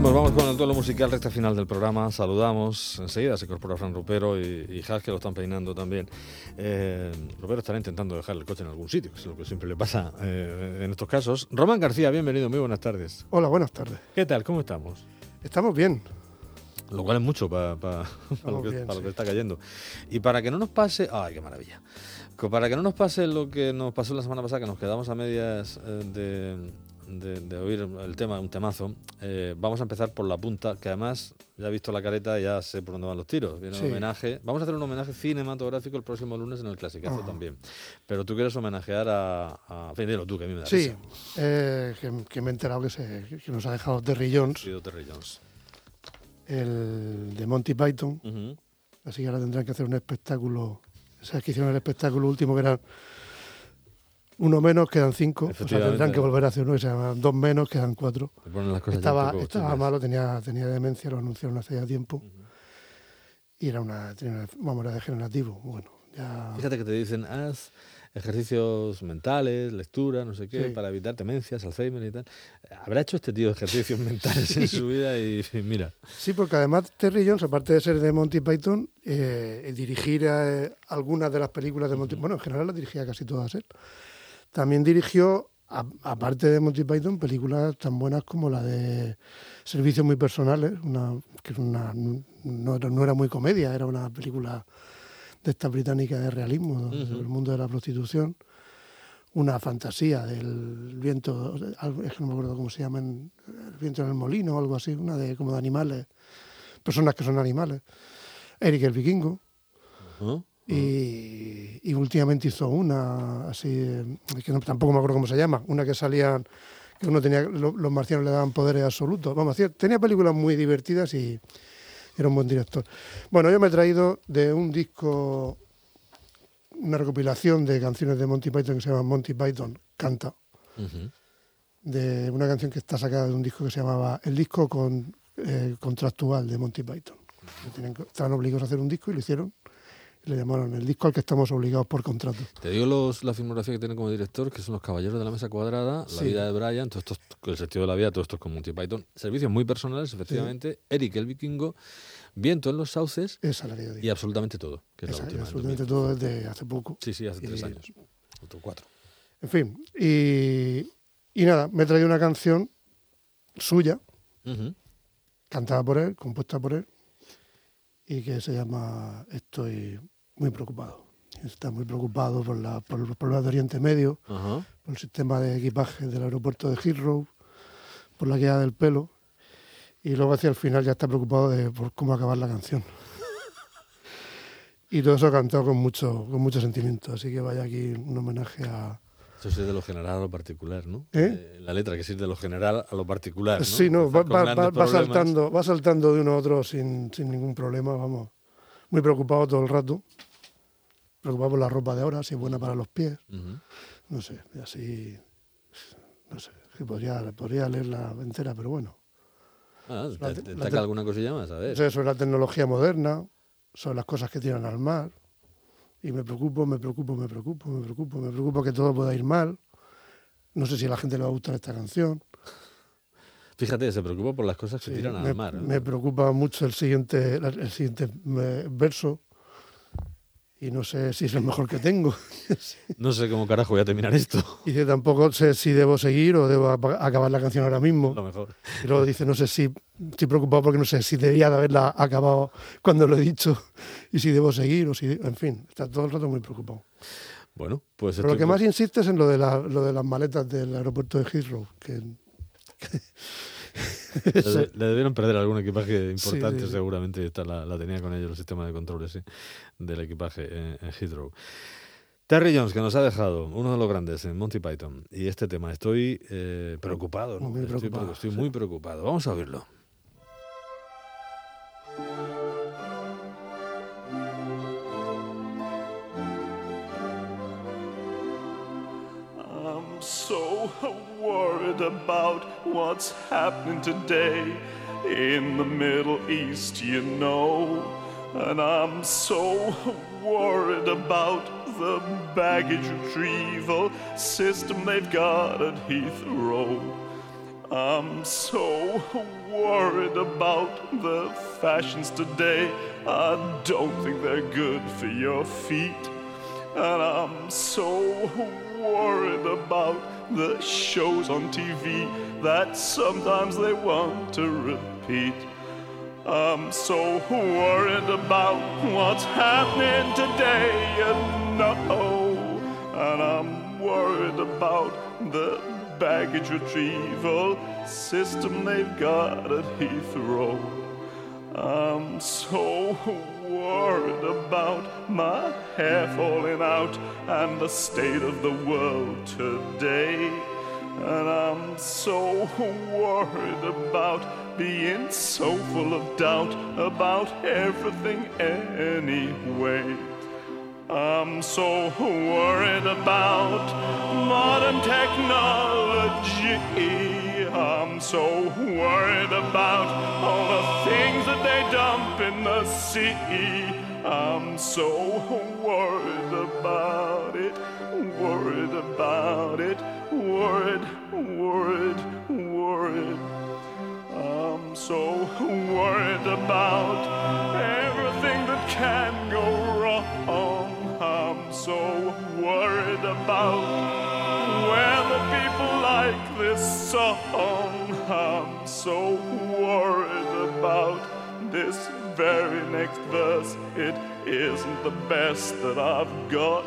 Seguimos, vamos con el duelo musical, recta final del programa. Saludamos. Enseguida se incorpora Fran Rupero y, y Haz, que lo están peinando también. Eh, Rupero estará intentando dejar el coche en algún sitio, que es lo que siempre le pasa eh, en estos casos. Román García, bienvenido, muy buenas tardes. Hola, buenas tardes. ¿Qué tal? ¿Cómo estamos? Estamos bien. Lo cual es mucho para lo, que, lo está cayendo. Y para que no nos pase. ¡Ay, qué maravilla! Para que no nos pase lo que nos pasó la semana pasada, que nos quedamos a medias eh, de, de- de oír el tema, un temazo, eh, vamos a empezar por la punta, que además ya he visto la careta y ya sé por dónde van los tiros. Viene un Sí. homenaje. Vamos a hacer un homenaje cinematográfico el próximo lunes en el Clasicazo Ah. también. Pero tú quieres homenajear a. a tú, que a mí me da Sí, eh, que, que me he enterado que, se, que nos ha dejado Terry Jones, Querido Terry Jones. el de Monty Python. Ujú. Así que ahora tendrán que hacer un espectáculo. Esas que hicieron el espectáculo último, que eran uno menos, quedan cinco. O sea, tendrán que volver a hacer uno, que se llama dos menos, quedan cuatro. Estaba, estaba malo, tenía, tenía demencia, lo anunciaron hace ya tiempo. Y era una, tenía una vamos, era degenerativo. Bueno, ya. Fíjate que te dicen, haz ejercicios mentales, lectura, no sé qué, Sí. para evitar demencias, Alzheimer y tal. ¿Habrá hecho este tío ejercicios mentales en su vida? Y mira, Sí, porque además Terry Jones, aparte de ser de Monty Python, eh, dirigir eh, algunas de las películas de Monty bueno, en general las dirigía casi todas él. También dirigió, aparte de Monty Python, películas tan buenas como la de Servicios muy personales, una, que una, no, era, no era muy comedia, era una película de esta británica de realismo, sobre el mundo de la prostitución. Una fantasía del viento, es que no me acuerdo cómo se llaman, el viento en el molino o algo así, una de como de animales, personas que son animales. Eric el vikingo. Y, y últimamente hizo una, así, eh, que no- tampoco me acuerdo cómo se llama, una que salían, que uno tenía, lo- los marcianos le daban poderes absolutos. Vamos, tenía películas muy divertidas y era un buen director. Bueno, yo me he traído de un disco, una recopilación de canciones de Monty Python que se llama Monty Python Canta, de una canción que está sacada de un disco que se llamaba El disco con, eh, contractual de Monty Python. Estaban obligados a hacer un disco y lo hicieron. Le llamaron el disco al que estamos obligados por contrato. Te digo los, la filmografía que tiene como director, que son Los Caballeros de la Mesa Cuadrada, La vida de Brian, todo esto, el sentido de la vida, todo esto es con Monty Python. Servicios muy personales, efectivamente. Eric el Vikingo, Viento en los Sauces Esa es la que yo digo. y absolutamente todo, que es Esa, la última. absolutamente 2000. todo desde hace poco. Sí, sí, hace tres años. Otro cuatro. En fin, y, y nada, me he traído una canción suya, cantada por él, compuesta por él, y que se llama Estoy muy preocupado. Está muy preocupado por, la, por los problemas de Oriente Medio, por el sistema de equipaje del aeropuerto de Heathrow, por la queda del pelo, y luego hacia el final ya está preocupado de por cómo acabar la canción. y todo eso cantado con mucho, con mucho sentimiento, así que vaya aquí un homenaje a... Eso es de lo general a lo particular, ¿no? ¿Eh? Eh, la letra que es de lo general a lo particular. ¿no? Sí, no, va, saltando, va saltando de uno a otro sin, sin ningún problema, vamos. Muy preocupado todo el rato. Preocupado por la ropa de ahora, si es buena para los pies. No sé, y así. No sé, que podría, podría leerla entera, pero bueno. Ah, te, te- te te- alguna cosilla más, a ver. No sé, sobre la tecnología moderna, sobre las cosas que tiran al mar. Y me preocupo, me preocupo, me preocupo, me preocupo, me preocupo que todo pueda ir mal. No sé si a la gente le va a gustar esta canción. Fíjate, se preocupa por las cosas que Sí, tiran me, al mar. ¿eh? me preocupa mucho el siguiente, el siguiente eh, verso. Y no sé si es el mejor que tengo. No sé cómo carajo voy a terminar esto. Y dice, tampoco sé si debo seguir o debo acabar la canción ahora mismo. Lo mejor. Y luego dice, no sé si, estoy preocupado porque no sé si debía de haberla acabado cuando lo he dicho y si debo seguir o si, en fin, está todo el rato muy preocupado. Bueno, pues Pero lo que más insiste es en lo de, la- lo de las maletas del aeropuerto de Heathrow, que le, le debieron perder algún equipaje importante, sí, sí. seguramente esta la, la tenía con ellos el sistema de controles del equipaje en, en Heathrow. Terry Jones, que nos ha dejado uno de los grandes en Monty Python. Y este tema, estoy eh, preocupado, ¿no? Muy estoy, preocupado, estoy sí. muy preocupado. Vamos a oírlo. What's happening today in the Middle East, you know. And I'm so worried about the baggage retrieval system they've got at Heathrow. I'm so worried about the fashions today. I don't think they're good for your feet. And I'm so worried about the shows on TV that sometimes they want to repeat. I'm so worried about what's happening today, you know. And I'm worried about the baggage retrieval system they've got at Heathrow. I'm um, so worried about my hair falling out and the state of the world today. And I'm so worried about being so full of doubt about everything anyway. I'm so worried about modern technology. I'm so worried about all the things that they dump in the sea. I'm so worried about it, worried about it, worried, worried, worried. I'm so worried about everything that can go wrong. I'm so worried about this song. I'm so worried about this very next verse. It isn't the best that I've got.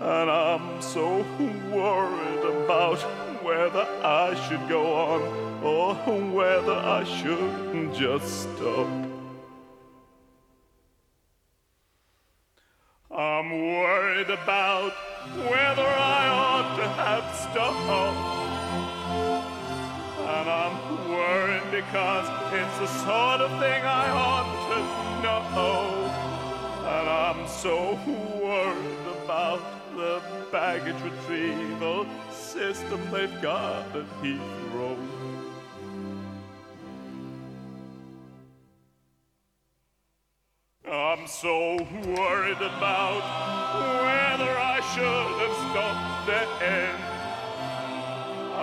And I'm so worried about whether I should go on or whether I should just stop. I'm worried about whether I ought to have stopped. And I'm worried because it's the sort of thing I ought to know. And I'm so worried about the baggage retrieval system they've got at Heathrow. I'm so worried about whether I should have stopped then.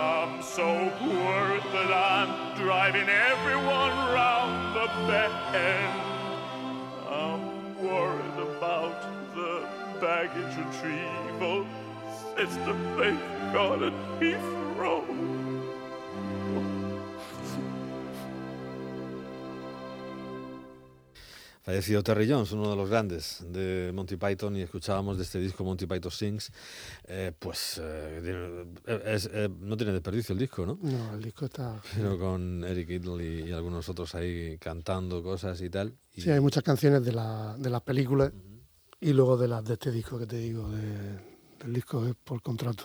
I'm so worried that I'm driving everyone round the bend. I'm worried about the baggage retrieval system they've got at Heathrow. Fallecido Terry Jones, uno de los grandes de Monty Python, y escuchábamos de este disco Monty Python Sings. Eh, pues eh, es, eh, no tiene desperdicio el disco, ¿no? No, el disco está... Pero con Eric Idle y, y, algunos otros ahí cantando cosas y tal. Y... Sí, hay muchas canciones de, la, de las películas uh -huh. y luego de las de este disco que te digo, de, del disco es por contrato.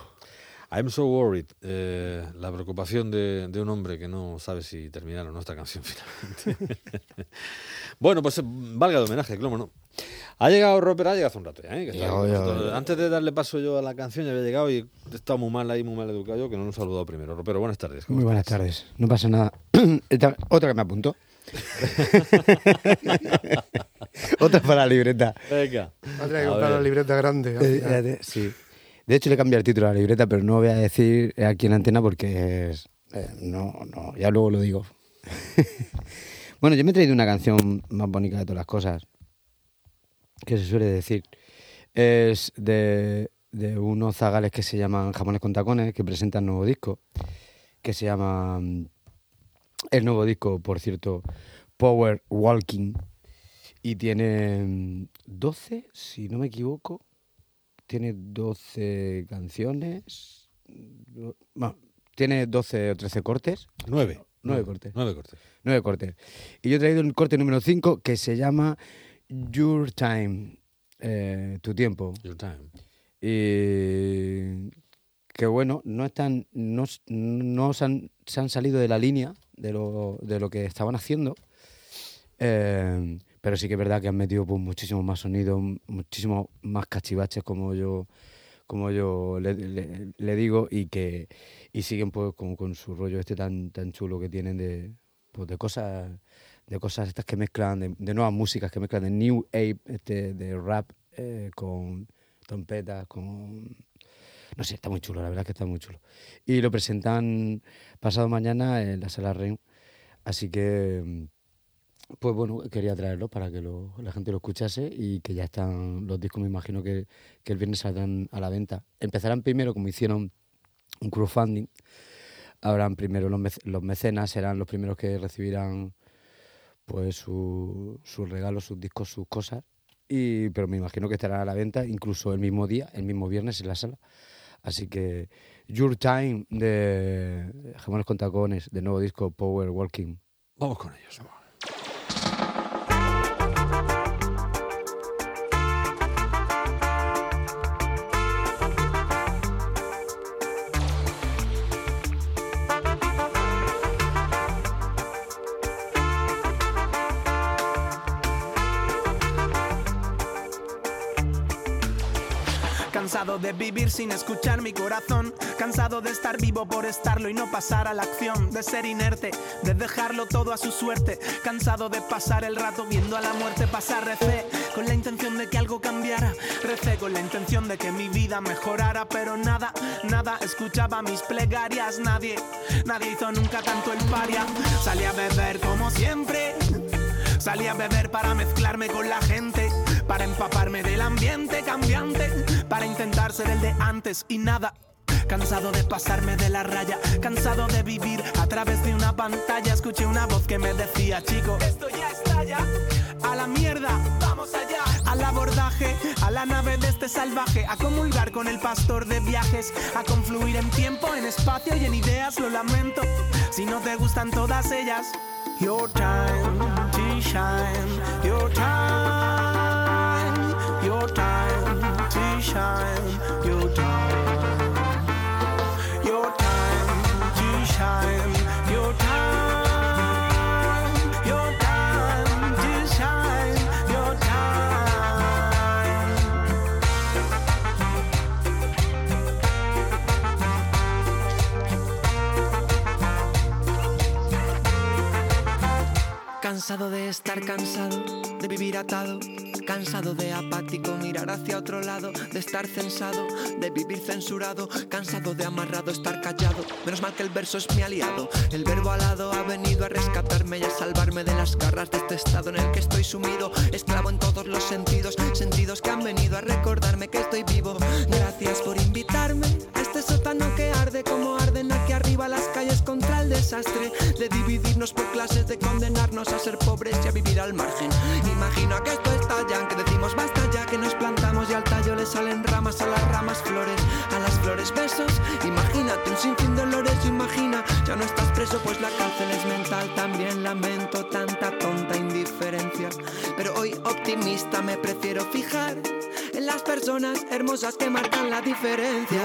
I'm so worried. Eh, la preocupación de, de, un hombre que no sabe si terminar o no esta canción finalmente. bueno, pues valga de homenaje, cómo no. Ha llegado Roper, ha llegado hace un rato ya, ¿eh? Que yo, yo, yo. Antes de darle paso yo a la canción, ya había llegado y he estado muy mal ahí, muy mal educado yo, que no nos he saludado primero. Roper, buenas tardes. Muy buenas estás? tardes. No pasa nada. Otra que me apuntó. Otra para la libreta. Venga. Otra que comprar la libreta grande. Eh, sí. De hecho, le cambié el título a la libreta, pero no voy a decir aquí en antena porque es, eh, no, no, ya luego lo digo. bueno, yo me he traído una canción más bonita de todas las cosas, que se suele decir. Es de, de unos zagales que se llaman Jamones con Tacones, que presentan nuevo disco, que se llama. El nuevo disco, por cierto, Power Walking, y tiene 12, si no me equivoco, tiene 12 canciones. Bueno, tiene 12 o 13 cortes. 9. 9 cortes. 9 cortes. 9 cortes. Y yo he traído el corte número 5 que se llama Your Time. Eh, tu tiempo. Your Time. Y que bueno, no están. No, no se, han, se, han, salido de la línea de lo, de lo que estaban haciendo. Eh, pero sí que es verdad que han metido pues, muchísimo más sonido, muchísimos más cachivaches como yo como yo le, digo y que y siguen pues con, con, su rollo este tan tan chulo que tienen de pues, de cosas de cosas estas que mezclan de, nuevas músicas que mezclan de new ape este de rap eh, con trompetas con No sé, está muy chulo, la verdad es que está muy chulo. Y lo presentan pasado mañana en la sala Rein. Así que, pues bueno, quería traerlo para que lo- la gente lo escuchase y que ya están los discos, me imagino que, el viernes saldrán a la venta. Empezarán primero, como hicieron un crowdfunding, habrán primero los, mec- los mecenas, serán los primeros que recibirán pues su- sus regalos, sus discos, sus cosas. Y, pero me imagino que estarán a la venta incluso el mismo día, el mismo viernes en la sala. Así que Your Time de Jamones con Tacones, de nuevo disco Power Walking. Vamos con ellos. Cansado de vivir sin escuchar mi corazón. Cansado de estar vivo por estarlo y no pasar a la acción. De ser inerte, de dejarlo todo a su suerte. Cansado de pasar el rato viendo a la muerte pasar. Recé con la intención de que algo cambiara. Recé con la intención de que mi vida mejorara. Pero nada, nada escuchaba mis plegarias. Nadie, nadie hizo nunca tanto el paria. Salí a beber como siempre. Salí a beber para mezclarme con la gente, para empaparme del ambiente cambiante, para intentar ser el de antes y nada. Cansado de pasarme de la raya, cansado de vivir a través de una pantalla. Escuché una voz que me decía, chico, esto ya estalla. A la mierda, vamos allá. Al abordaje, a la nave de este salvaje, a comulgar con el pastor de viajes, a confluir en tiempo, en espacio y en ideas. Lo lamento, si no te gustan todas ellas. Your time to shine. Your time. Cansado de estar cansado, de vivir atado. Cansado de apático, mirar hacia otro lado, de estar censado, de vivir censurado, cansado de amarrado, estar callado. Menos mal que el verso es mi aliado. El verbo alado ha venido a rescatarme y a salvarme de las garras de este estado en el que estoy sumido, esclavo en todos los sentidos, sentidos que han venido a recordarme que estoy vivo. Gracias por invitarme a este sótano que arde como arden aquí arriba las calles contra el desastre, de dividirnos por clases, de condenarnos a ser pobres y a vivir al margen. Que esto estalla, que decimos basta ya, que nos plantamos y al tallo le salen ramas, a las ramas flores, a las flores besos. Imagínate un sinfín de olores, imagina, ya no estás preso, pues la cárcel es mental. También lamento tanta tonta indiferencia, pero hoy optimista me prefiero fijar en las personas hermosas que marcan la diferencia.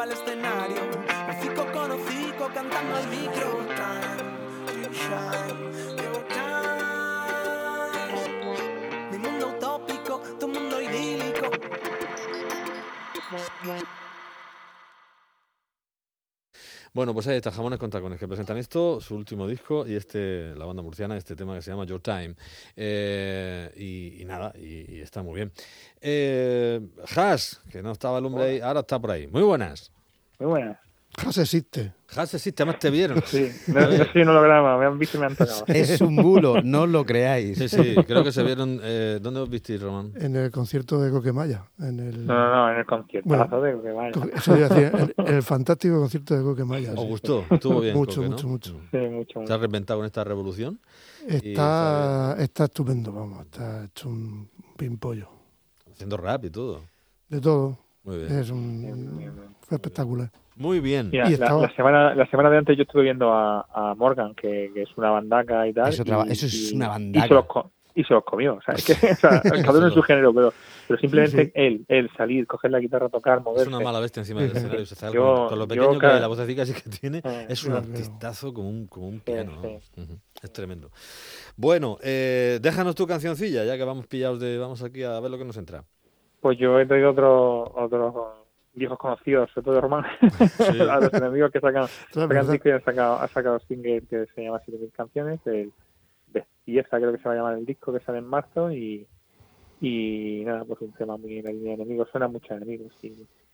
Al escenario. Hocico con hocico cantando al micro. Time shine, your time. Mi mundo utópico, tu mundo idílico. Bueno, pues ahí está, Jamones con Tacones, que presentan esto, su último disco, y este, la banda murciana, este tema que se llama Your Time. Eh, y, y nada, y, y está muy bien. Eh, Has, que no estaba el hombre ahí, ahora está por ahí. Muy buenas. Muy buenas. Has existe. Has existe, además te vieron. Sí, no, no soy un holograma, me han visto y me han tocado. Es un bulo, no os lo creáis. Sí, sí, creo que se vieron. Eh, ¿Dónde os visteis, Román? En el concierto de Coquemaya. En el, No, no, no, en el concierto. Bueno. de que vaya. Co- Eso iba a decir, en el fantástico concierto de Coquemaya. ¿Os sí. gustó? Estuvo bien. Mucho, Coque, ¿no? mucho, mucho. Sí, mucho, ¿Te mucho. has reventado con esta revolución? Está, está estupendo, vamos, está hecho un pimpollo. Haciendo rap y todo. de todo. Muy bien. Es un, fue espectacular. Muy bien. Mira, Y la, estaba- la semana, la semana de antes yo estuve viendo a, a Morgan, que, que es una bandaca y tal. Es otra y- eso es y- una Y bandaca. se los, co- y se los comió. O sea, es que, o sea, cada uno en su género, pero, pero simplemente Sí, sí. él, él salir, coger la guitarra, tocar, Es moverse. una mala bestia encima del escenario. se sale Yo- con, con lo yo pequeño que cada- es, la vocecita sí que tiene, Eh, es un yo artistazo como un, como un Sí, piano. sí. Es tremendo. Bueno, eh, déjanos tu cancioncilla, ya que vamos pillados de. Vamos aquí a ver lo que nos entra. Pues yo he traído otros otros viejos conocidos, sobre todo de Román, a los enemigos que sacan, sacan disco y han sacado, ha sacado single que se llama 7000 canciones, el Bestieza creo que se va a llamar el disco que sale en marzo y, y nada, pues un tema muy en la línea de enemigos, suena mucho a enemigos y,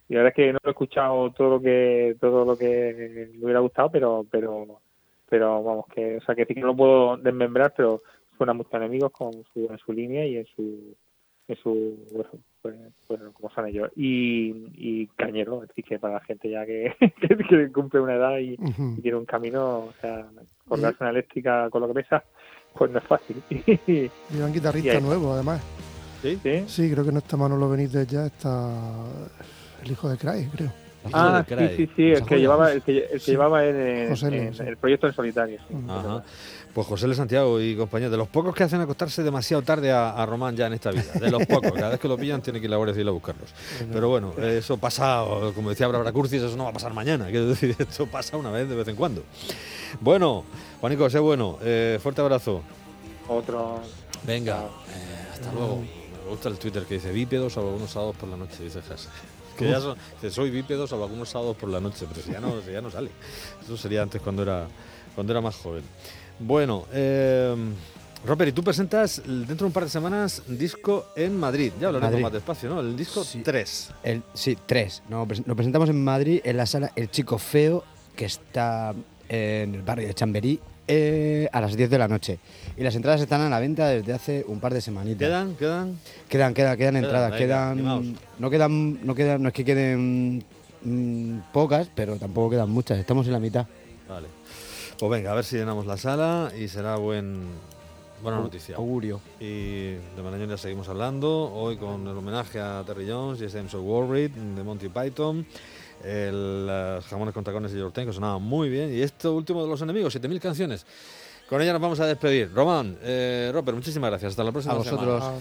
y la verdad es que no he escuchado todo lo que todo lo que me hubiera gustado, pero pero pero vamos que o sea que sí que no lo puedo desmembrar, pero suena mucho a enemigos con su, en su línea y en su en su pues, pues, como son ellos y, y cañero, es decir que para la gente ya que, que, que cumple una edad y, tiene un camino, o sea, colgarse una eléctrica con lo que pesa, pues no es fácil. sí, Y un guitarrista Y nuevo, además. ¿Sí? Sí, creo que no está Manolo Benítez ya, está el hijo de Cray, creo. Ah, Hijo de sí, sí, sí, el que llevaba, el que, el que Sí. llevaba en, en- José L, en sí. el proyecto en solitario. sí. Ajá. Pues José L. Santiago y compañía, de los pocos que hacen acostarse demasiado tarde a, a Román ya en esta vida, de los pocos, cada vez que lo pillan tiene que ir a la Guardia Civil a buscarlos. Pero bueno, eso pasa, como decía Bárbara Curcis, eso no va a pasar mañana, quiero decir, esto pasa una vez de vez en cuando. Bueno, Juanico, sé bueno, eh, fuerte abrazo. Otro, Venga, eh, hasta luego. Me gusta el Twitter que dice bípedos o algunos sábados por la noche, dice Jas. Que ya son, soy bípedos o algunos sábados por la noche, pero si ya no, si ya no sale. Eso sería antes cuando era, cuando era más joven. Bueno, eh, Robert, y tú presentas dentro de un par de semanas disco en Madrid. Ya hablaremos Madrid. más despacio, ¿no? El disco Sí. 3. El, sí, tres. No, pres- lo presentamos en Madrid, en la sala El Chico Feo, que está en el barrio de Chamberí, eh, a las 10 de la noche. Y las entradas están a la venta desde hace un par de semanitas. ¿Quedan? ¿Quedan? Quedan, quedan, quedan entradas, quedan, no quedan, no quedan, no es que queden mm, pocas, pero tampoco quedan muchas. Estamos en la mitad. Vale. Pues venga, a ver si llenamos la sala y será buen, buena noticia. Augurio. Y de Marañón ya seguimos hablando, hoy con el homenaje a Terry Jones y So Worried de Monty Python, el eh, Jamones con tacones de Yorten, que sonaba muy bien, y esto último de los enemigos, 7000 canciones. Con ella nos vamos a despedir. Román, eh, Robert, muchísimas gracias. Hasta la próxima A semana. vosotros. Ah,